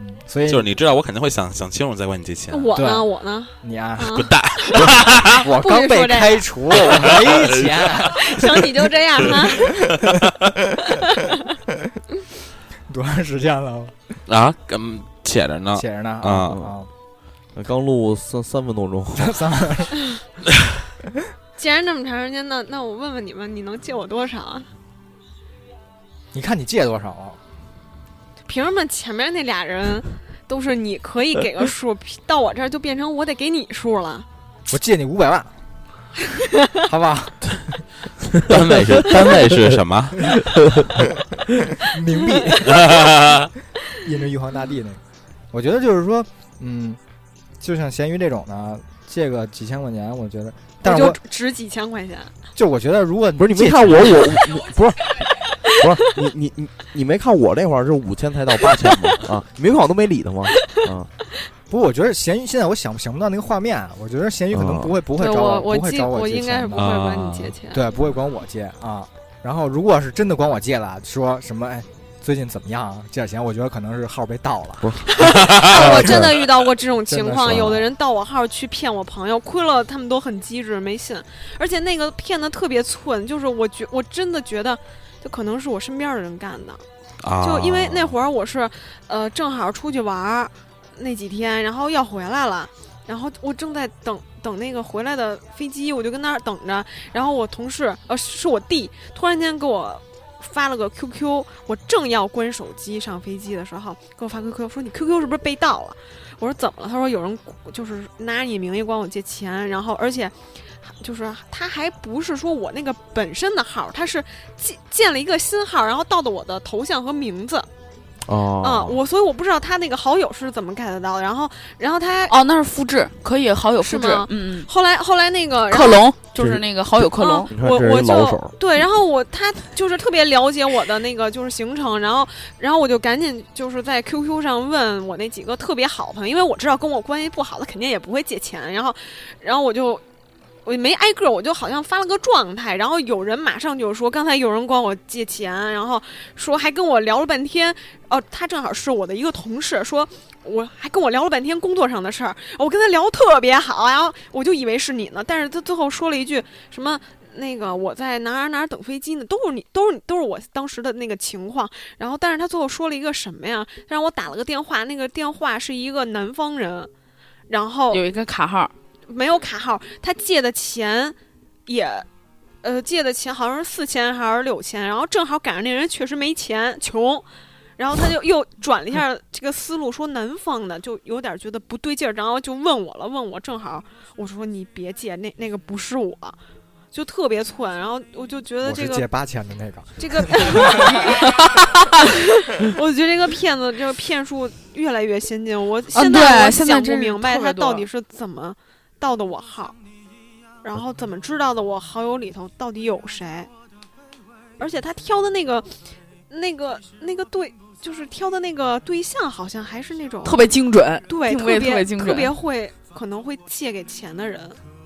嗯，所以就是你知道，我肯定会想想清楚再问你借钱。我呢，我呢，你啊，滚蛋！我刚被开除，我没钱。行，你就这样哈。多长时间了？啊，嗯，写着呢，写着呢啊啊。刚录三三分多钟，三。既然这么长时间，那那我问问你们，你能借我多少啊？你看你借多少啊？凭什么前面那俩人都是你可以给个 数，到我这儿就变成我得给你数了？我借你五百万，好不好？单位是 单位是什么？冥币，印着玉皇大帝那个。我觉得就是说，嗯。就像咸鱼这种的，借个几千块钱，我觉得，但是我值几千块钱。就我觉得，如果不是你没看我，我不是 不是你你你你没看我那会儿是五千才到八千吗？啊，没看我都没理他吗？啊，不过我觉得咸鱼现在我想想不到那个画面，我觉得咸鱼可能不会不会找我，不会找我，我应该是不会管你借钱，对，不会管我借啊。然后如果是真的管我借了，说什么哎。最近怎么样？借点钱，我觉得可能是号被盗了。我真的遇到过这种情况，有的人盗我号去骗我朋友，亏了他们都很机智，没信。而且那个骗的特别寸，就是我觉我真的觉得，就可能是我身边的人干的。就因为那会儿我是，呃，正好出去玩儿那几天，然后要回来了，然后我正在等等那个回来的飞机，我就跟那儿等着。然后我同事，呃，是我弟，突然间给我。发了个 QQ，我正要关手机上飞机的时候，给我发 QQ 说你 QQ 是不是被盗了？我说怎么了？他说有人就是拿你名义管我借钱，然后而且就是他还不是说我那个本身的号，他是建建了一个新号，然后盗的我的头像和名字。哦，嗯，我所以我不知道他那个好友是怎么 get 到的，然后，然后他哦，那是复制，可以好友复制，嗯嗯。后来后来那个克隆，就是那个好友克隆，我我就对，然后我他就是特别了解我的那个就是行程，然后然后我就赶紧就是在 QQ 上问我那几个特别好的朋友，因为我知道跟我关系不好的肯定也不会借钱，然后然后我就。我没挨个，我就好像发了个状态，然后有人马上就说，刚才有人管我借钱，然后说还跟我聊了半天，哦，他正好是我的一个同事，说我还跟我聊了半天工作上的事儿，我跟他聊特别好，然后我就以为是你呢，但是他最后说了一句什么那个我在哪儿哪儿等飞机呢，都是你，都是你都是我当时的那个情况，然后但是他最后说了一个什么呀？让我打了个电话，那个电话是一个南方人，然后有一个卡号。没有卡号，他借的钱也，呃，借的钱好像是四千还是六千，然后正好赶上那人确实没钱，穷，然后他就又转了一下这个思路，说南方的就有点觉得不对劲儿，然后就问我了，问我正好，我说你别借，那那个不是我，就特别寸，然后我就觉得这个借八千的那个，这个，我觉得这个骗子这个骗术越来越先进，我现在我想不明白他到底是怎么。盗的我号，然后怎么知道的？我好友里头到底有谁？而且他挑的那个、那个、那个对，就是挑的那个对象，好像还是那种特别精准，对，特别特别精准，特别会，可能会借给钱的人。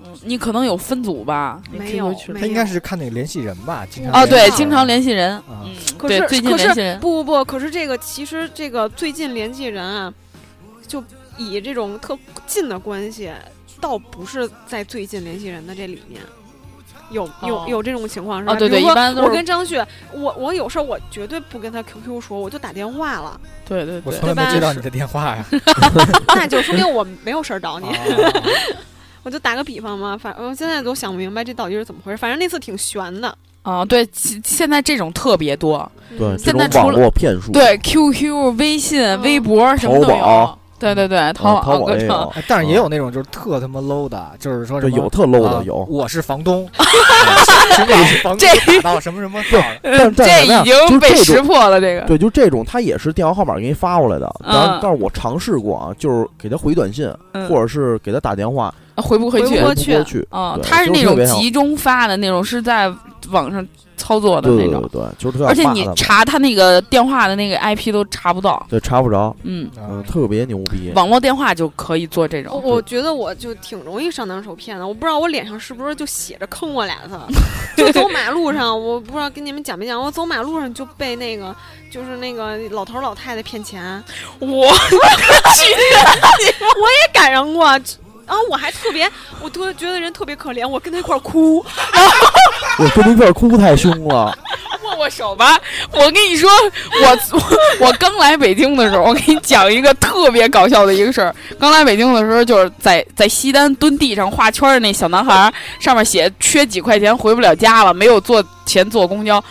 嗯，你可能有分组吧？没有，他应该是看那个联系人吧？经常哦，对，经常联系人。嗯，可是最近联系人不不不，可是这个其实这个最近联系人啊，就以这种特近的关系。倒不是在最近联系人的这里面，有有有这种情况是吧？对对，一般我跟张旭，我我有事儿我绝对不跟他 QQ 说，我就打电话了。对对对，我从来没接到你的电话呀。那就说明我没有事儿找你。我就打个比方嘛，反正现在都想不明白这到底是怎么回事。反正那次挺悬的啊。对，现在这种特别多。对，现在网络骗术。对，QQ、微信、微博什么都有。对对对，淘淘宝也有，但是也有那种就是特他妈 low 的，就是说有特 low 的有。我是房东 这打到什么什么号？这已经被识破了。这个对，就这种，他也是电话号码给你发过来的。但但是我尝试过啊，就是给他回短信，或者是给他打电话，回不回去？回不去。啊，他是那种集中发的那种，是在网上。操作的那种，对，就是而且你查他那个电话的那个 IP 都查不到，对，查不着，嗯嗯，特别牛逼。网络电话就可以做这种。我觉得我就挺容易上当受骗的，我不知道我脸上是不是就写着坑我俩字。就走马路上，我不知道跟你们讲没讲，我走马路上就被那个就是那个老头老太太骗钱。我去我也赶上过。然后我还特别，我特觉得人特别可怜，我跟他一块哭。我跟他一块哭太凶了。握握手吧，我跟你说，我 我刚来北京的时候，我给你讲一个特别搞笑的一个事儿。刚来北京的时候，就是在在西单蹲地上画圈的那小男孩，上面写缺几块钱回不了家了，没有坐钱坐公交。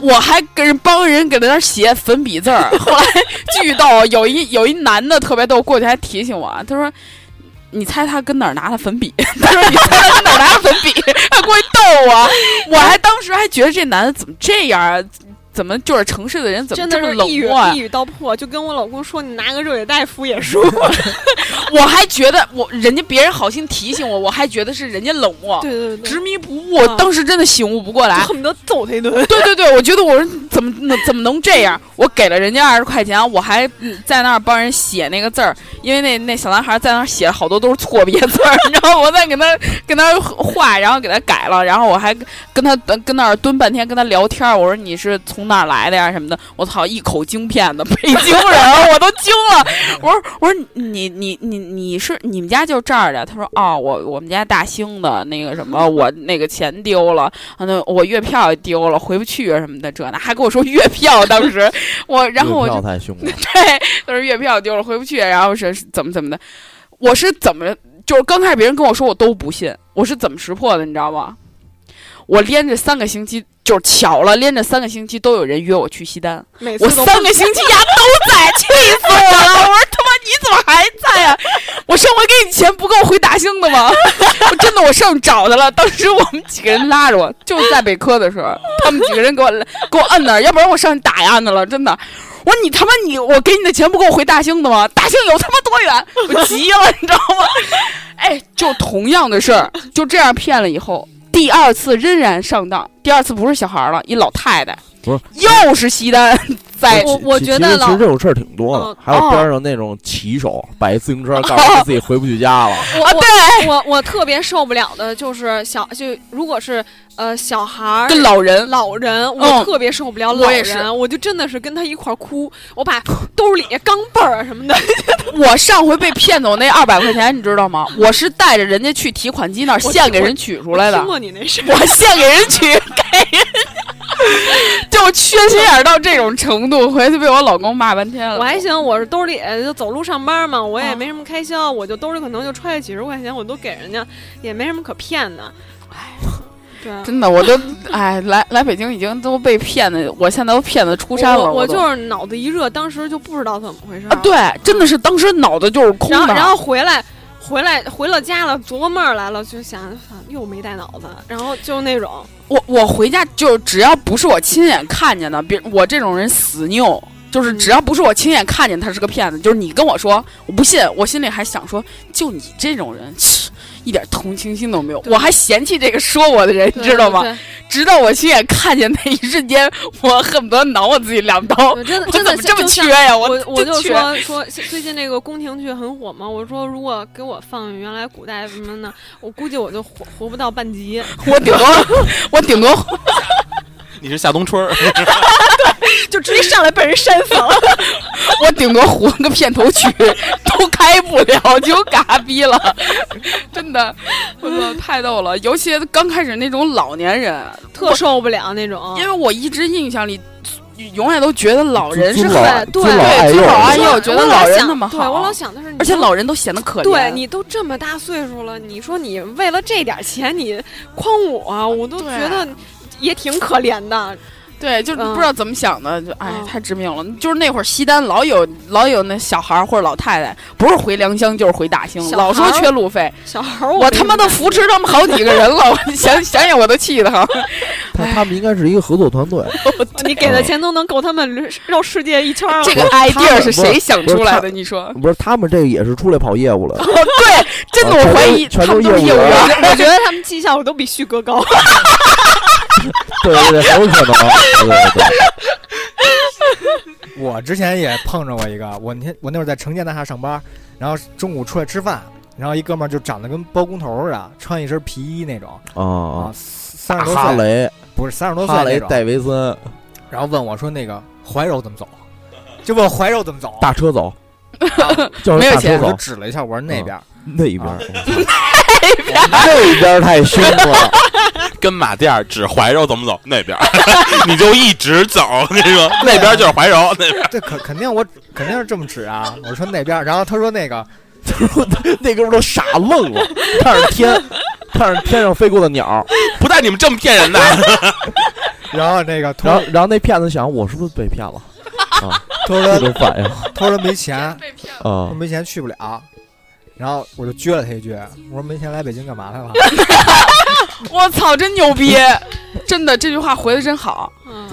我还跟人帮人给那写粉笔字儿。后来 巨逗，有一有一男的特别逗，过去还提醒我，他说。你猜他跟哪儿拿的粉笔？他说你猜他跟哪儿拿的粉笔？他过去逗我，我还当时还觉得这男的怎么这样啊？怎么就是城市的人怎么这么冷漠啊？一语道破，就跟我老公说：“你拿个热水袋敷眼舒服。”我还觉得我人家别人好心提醒我，我还觉得是人家冷漠，对对对，执迷不悟。我当时真的醒悟不过来，恨不得揍他一顿。对对对，我觉得我说怎么能怎么能这样？我给了人家二十块钱，我还在那儿帮人写那个字儿，因为那那小男孩在那儿写了好多都是错别字儿，然后我再给他给他画，然后给他改了，然后我还跟他跟那儿蹲半天，跟他聊天。我说你是从。从哪来的呀？什么的？我操！一口京片子，北京人，我都惊了。我说，我说你你你你是你们家就这儿的？他说，哦，我我们家大兴的那个什么，我那个钱丢了，那我月票也丢了，回不去什么的，这那还跟我说月票。当时我，然后我就太凶了。对，他说月票丢了，回不去，然后是怎么怎么的？我是怎么就是刚开始别人跟我说我都不信，我是怎么识破的？你知道吗？我连着三个星期。就是巧了，连着三个星期都有人约我去西单，我三个星期呀 都在，气死我了！我说他妈你怎么还在呀？我上回给你钱不够回大兴的吗？我真的我上去找他了，当时我们几个人拉着我，就是在北科的时候，他们几个人给我给我摁那儿，要不然我上去打压他了，真的。我说你他妈你我给你的钱不够回大兴的吗？大兴有他妈多远？我急了，你知道吗？哎，就同样的事儿，就这样骗了以后。第二次仍然上当，第二次不是小孩了，一老太太，不是，又是西单。在我我觉得其实这种事儿挺多的，还有边上那种骑手摆自行车，告诉自己回不去家了。我对我我特别受不了的就是小就如果是呃小孩儿跟老人老人，我特别受不了老人，我就真的是跟他一块儿哭，我把兜里钢镚儿什么的。我上回被骗走那二百块钱，你知道吗？我是带着人家去提款机那儿现给人取出来的。听过你那事我现给人取 给人。就缺心眼到这种程度，回去被我老公骂半天了。我还行，我是兜里就走路上班嘛，我也没什么开销，我就兜里可能就揣几十块钱，我都给人家，也没什么可骗的。哎，对，真的，我都哎来来北京已经都被骗的，我现在都骗的出山了。我就是脑子一热，当时就不知道怎么回事。对，真的是当时脑子就是空的。然后回来。回来回了家了，琢磨来了，就想又没带脑子，然后就那种，我我回家就只要不是我亲眼看见的，别我这种人死拗，就是只要不是我亲眼看见他是个骗子，就是你跟我说我不信，我心里还想说，就你这种人。一点同情心都没有，我还嫌弃这个说我的人，你知道吗？直到我亲眼看见那一瞬间，我恨不得挠我自己两刀。真的，真的这么缺呀！我我就说说最近那个宫廷剧很火嘛，我说如果给我放原来古代什么的，我估计我就活活不到半集。我顶多我顶多。你是夏冬春儿，对，就直接上来被人扇死了。我顶多糊个片头曲都开不了，就嘎逼了。真的，我操，太逗了！尤其刚开始那种老年人，特受不了那种。因为我一直印象里，永远都觉得老人是很对对尊老爱幼，觉得老人那么好。对我老想的是，而且老人都显得可怜。对你都这么大岁数了，你说你为了这点钱你诓我，我都觉得。也挺可怜的，对，就不知道怎么想的，就哎，太致命了。就是那会儿西单老有老有那小孩儿或者老太太，不是回良乡就是回大兴，老说缺路费。小孩我他妈都扶持他们好几个人了，我 想想想我都气的慌。他他们应该是一个合作团队，你给的钱都能够他们绕世界一圈。这个 idea 是谁想出来的？你说不是？他们这个也是出来跑业务了。对，真的我怀疑他们都是业务员。我觉得他们绩效都比旭哥高。对 对对，很有可能。对对对。我之前也碰着过一个，我那天我那会儿在城建大厦上班，然后中午出来吃饭，然后一哥们儿就长得跟包工头似的，穿一身皮衣那种啊，三十多岁，哈雷不是三十多岁，哈雷戴维森，然后问我说：“那个怀柔怎么走？”就问怀柔怎么走？大车走，没有钱，就指了一下，我说那边，那边，那边，那边太凶了。跟马店指怀柔怎么走？那边，你就一直走。你说那边就是怀柔，那边。对，肯肯定我肯定是这么指啊。我说那边，然后他说那个，他 说那哥们都傻愣了，看着天，看着天上飞过的鸟，不带你们这么骗人的。然后那个，然后然后那骗子想，我是不是被骗了？啊，他说这种反应，他说没钱，啊，没钱去不了。然后我就撅了他一句，我说没钱来北京干嘛来了？我操，真牛逼！真的，这句话回的真好。嗯，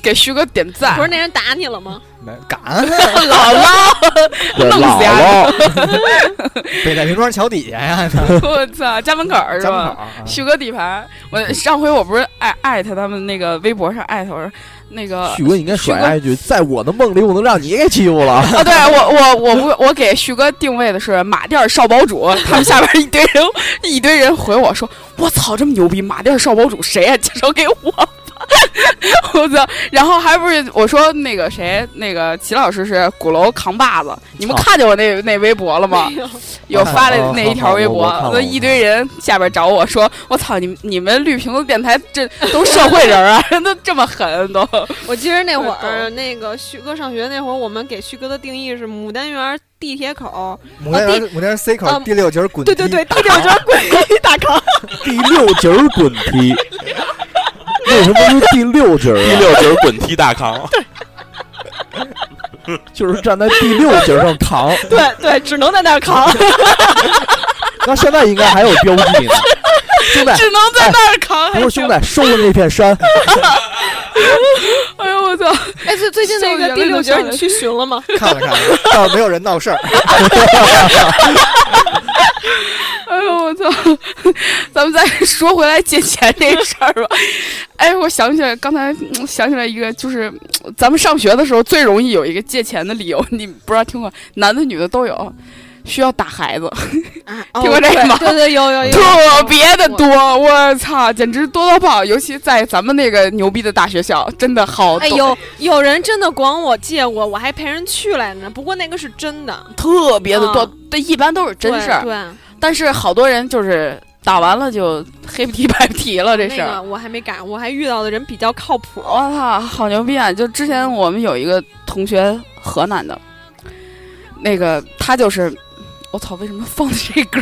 给徐哥点赞。不是那人打你了吗？没敢。姥姥，弄死呀！北太平庄桥底下呀！我操，家门口是吧？徐哥底牌。我上回我不是艾艾特他们那个微博上艾特我说。那个旭哥你应该甩一句，在我的梦里，我能让你给欺负了啊！对我，我，我不，我给旭哥定位的是马店少堡主，他们下边一堆人，一堆人回我说：“我操，这么牛逼！马店少堡主谁呀？介绍给我。” 我操！然后还不是我说那个谁，那个齐老师是鼓楼扛把子。你们看见我那那微博了吗？有发了那一条微博，那一堆人下边找我说：“我操，你你们绿瓶子电台这都社会人啊，都这么狠都。”我记得那会儿，那个旭哥上学那会儿，我们给旭哥的定义是牡丹园地铁口，牡丹园牡丹园 C 口第六节滚梯。对对对，第六节滚梯大坑。第六节滚梯。为什么是第六节？第六节滚梯大扛，就是站在第六节上扛。对对，只能在那儿扛。那现在应该还有标记呢，兄弟，只能在那儿扛。不是兄弟，收了那片山。哎呦我操！哎，最最近那个第六节你去巡了吗？看了看了，倒是没有人闹事儿。哎呦我操！咱们再说回来借钱这事儿吧。哎，我想起来，刚才想起来一个，就是咱们上学的时候最容易有一个借钱的理由，你不知道听过？男的女的都有，需要打孩子。听过这个吗？对对，有有有，特别的多。我操，简直多到爆！尤其在咱们那个牛逼的大学校，真的好。哎，有有人真的管我借过，我还陪人去来呢。不过那个是真的，特别的多。这一般都是真事儿。对。但是好多人就是打完了就黑不提白不提了，这事儿我还没赶，我还遇到的人比较靠谱。我操，好牛逼啊！就之前我们有一个同学，河南的，那个他就是，我操，为什么放这歌？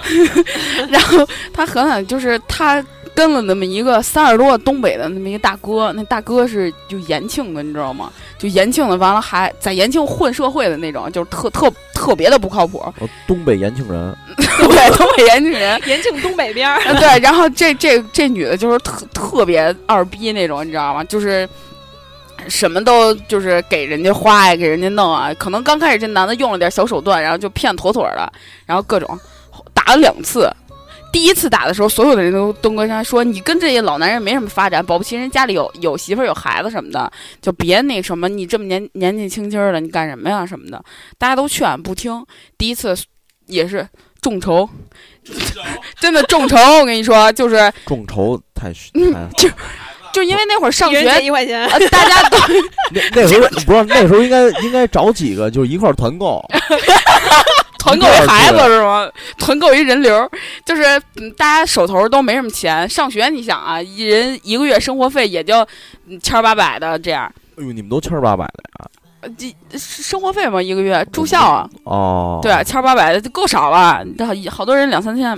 然后他狠狠就是他。跟了那么一个三十多东北的那么一个大哥，那大哥是就延庆的，你知道吗？就延庆的，完了还在延庆混社会的那种，就是特特特别的不靠谱。东北延庆人，对，东北延庆人，延庆东北边儿。对，然后这这这女的就是特特别二逼那种，你知道吗？就是什么都就是给人家花呀，给人家弄啊。可能刚开始这男的用了点小手段，然后就骗妥妥的，然后各种打了两次。第一次打的时候，所有的人都东哥山说：“你跟这些老男人没什么发展，保不齐人家里有有媳妇儿有孩子什么的，就别那什么，你这么年年纪轻轻的，你干什么呀什么的。”大家都劝不听。第一次也是众筹，真的众筹。我跟你说，就是众筹太就就因为那会儿上学一块钱，大家都 那那时候不是那时候应该应该找几个就一块团购。团购一孩子是吗？团购一人流，就是大家手头都没什么钱。上学你想啊，一人一个月生活费也就千八百的这样。哎呦，你们都千八百的呀？这生活费嘛，一个月住校啊。哦。对，千八百的就够少了，好多人两三千。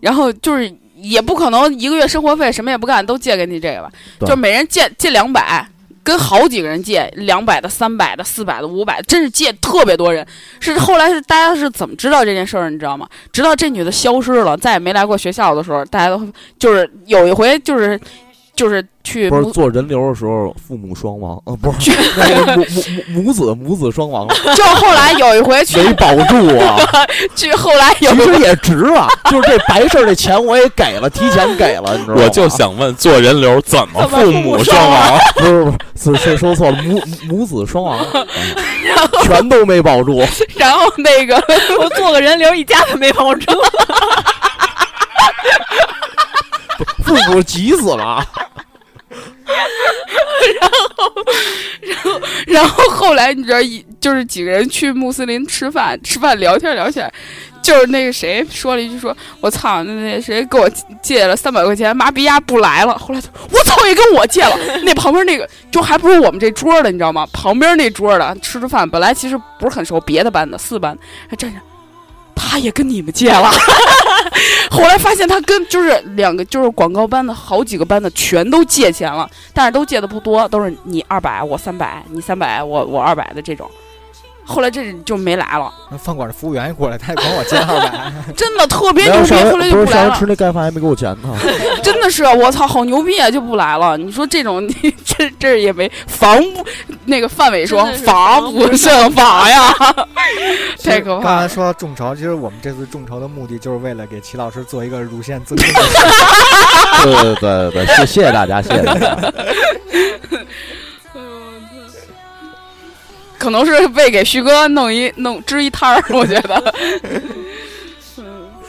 然后就是也不可能一个月生活费什么也不干都借给你这个吧？就每人借借两百，跟好几个人借两百的、三百的、四百的、五百，真是借特别多人。是后来是大家是怎么知道这件事儿？你知道吗？直到这女的消失了，再也没来过学校的时候，大家都就是有一回就是。就是去不是做人流的时候，父母双亡，啊，不是 母母母子母子双亡。就后来有一回去没保住啊，去后来有其实也值了，就是这白事儿的钱我也给了，提前给了，你知道吗？我就想问，做人流怎么父母双亡？不是不是，是说错了，母母子双亡，全都没保住。然后那个我做个人流，一家子没保住。父母急死了，然后，然后，然后后来你知道，一就是几个人去穆斯林吃饭，吃饭聊天聊起来，就是那个谁说了一句说：“我操，那那谁给我借了三百块钱，妈逼丫不来了。”后来我操也跟我借了，那旁边那个就还不如我们这桌的，你知道吗？旁边那桌的吃着饭，本来其实不是很熟，别的班的四班还站着。他也跟你们借了，后来发现他跟就是两个就是广告班的好几个班的全都借钱了，但是都借的不多，都是你二百我三百，你三百我我二百的这种。后来这就没来了。那饭馆的服务员一过来，他也管我借二百，真的特别牛逼。后来就不来了。吃那盖饭还没给我钱呢。是，我操，好牛逼啊！就不来了。你说这种，你这这也没防不那个范伟说防不胜防 呀，太可怕。刚才说到众筹，其实我们这次众筹的目的就是为了给齐老师做一个乳腺增生。对对对对，谢谢大家，谢谢大家。可能是为给旭哥弄一弄支一摊儿，我觉得，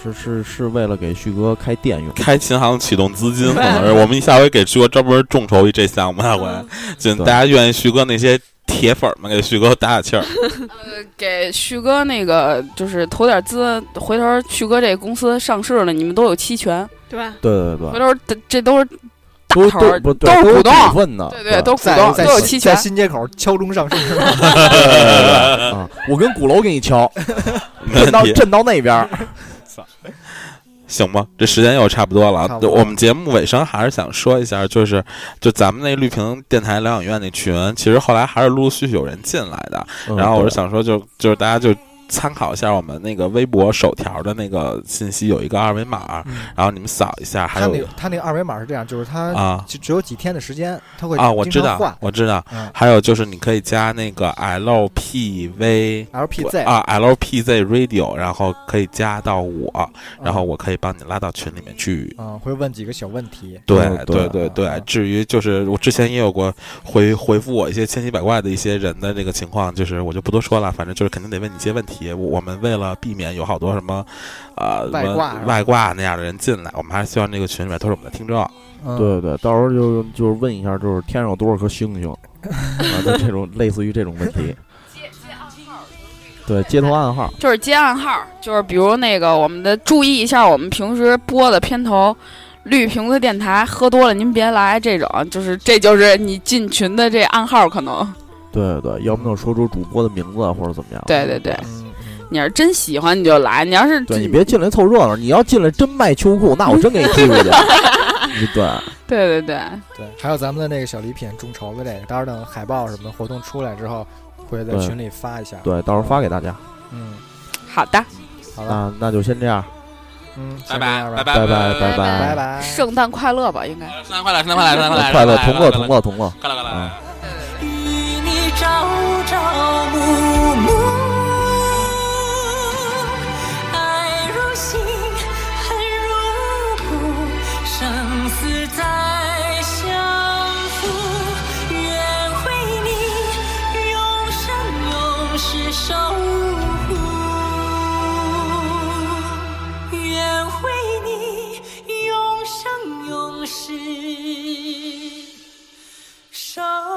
是是是为了给旭哥开店用，开琴行启动资金，可能是我们下回给旭哥专门众筹一这项目，下回就大家愿意旭哥那些铁粉们给旭哥打打气儿，呃，给旭哥那个就是投点资，回头旭哥这公司上市了，你们都有期权，对吧？对对对，回头这都是。都都不都是股东份呢，对对，都股东都有期权。在新街口敲钟上市，啊！我跟鼓楼给你敲，震到震到那边。行吧，这时间又差不多了。我们节目尾声还是想说一下，就是就咱们那绿屏电台疗养院那群，其实后来还是陆陆续续有人进来的。然后我是想说，就就是大家就。参考一下我们那个微博首条的那个信息，有一个二维码，然后你们扫一下。还有他那个二维码是这样，就是他啊，就只有几天的时间，他会啊，我知道，我知道。还有就是你可以加那个 LPV LPZ 啊 LPZ Radio，然后可以加到我，然后我可以帮你拉到群里面去。嗯，会问几个小问题。对对对对，至于就是我之前也有过回回复我一些千奇百怪的一些人的这个情况，就是我就不多说了，反正就是肯定得问你一些问题。我们为了避免有好多什么，呃，外挂外挂那样的人进来，我们还是希望这个群里面都是我们的听众。对对，到时候就就是问一下，就是天上有多少颗星星，啊，就这种类似于这种问题。接接暗号，对，接头暗号就是接暗号，就是比如那个我们的注意一下，我们平时播的片头绿瓶子电台，喝多了您别来这种，就是这就是你进群的这暗号可能。对对，要不就说出主播的名字或者怎么样。对对对，你要是真喜欢你就来，你要是对你别进来凑热闹，你要进来真卖秋裤，那我真给你踢出去。对 对对对对，还有咱们的那个小礼品众筹的这个，到时候等海报什么的活动出来之后，会在群里发一下。对，到时候发给大家。嗯，好的，好那那就先这样。嗯，拜拜拜拜拜拜拜拜拜，圣诞快乐吧，应该。圣诞快乐，圣诞快乐，圣诞快乐，快乐，同乐，同乐，同乐，快乐，快乐。朝朝暮暮，心伤。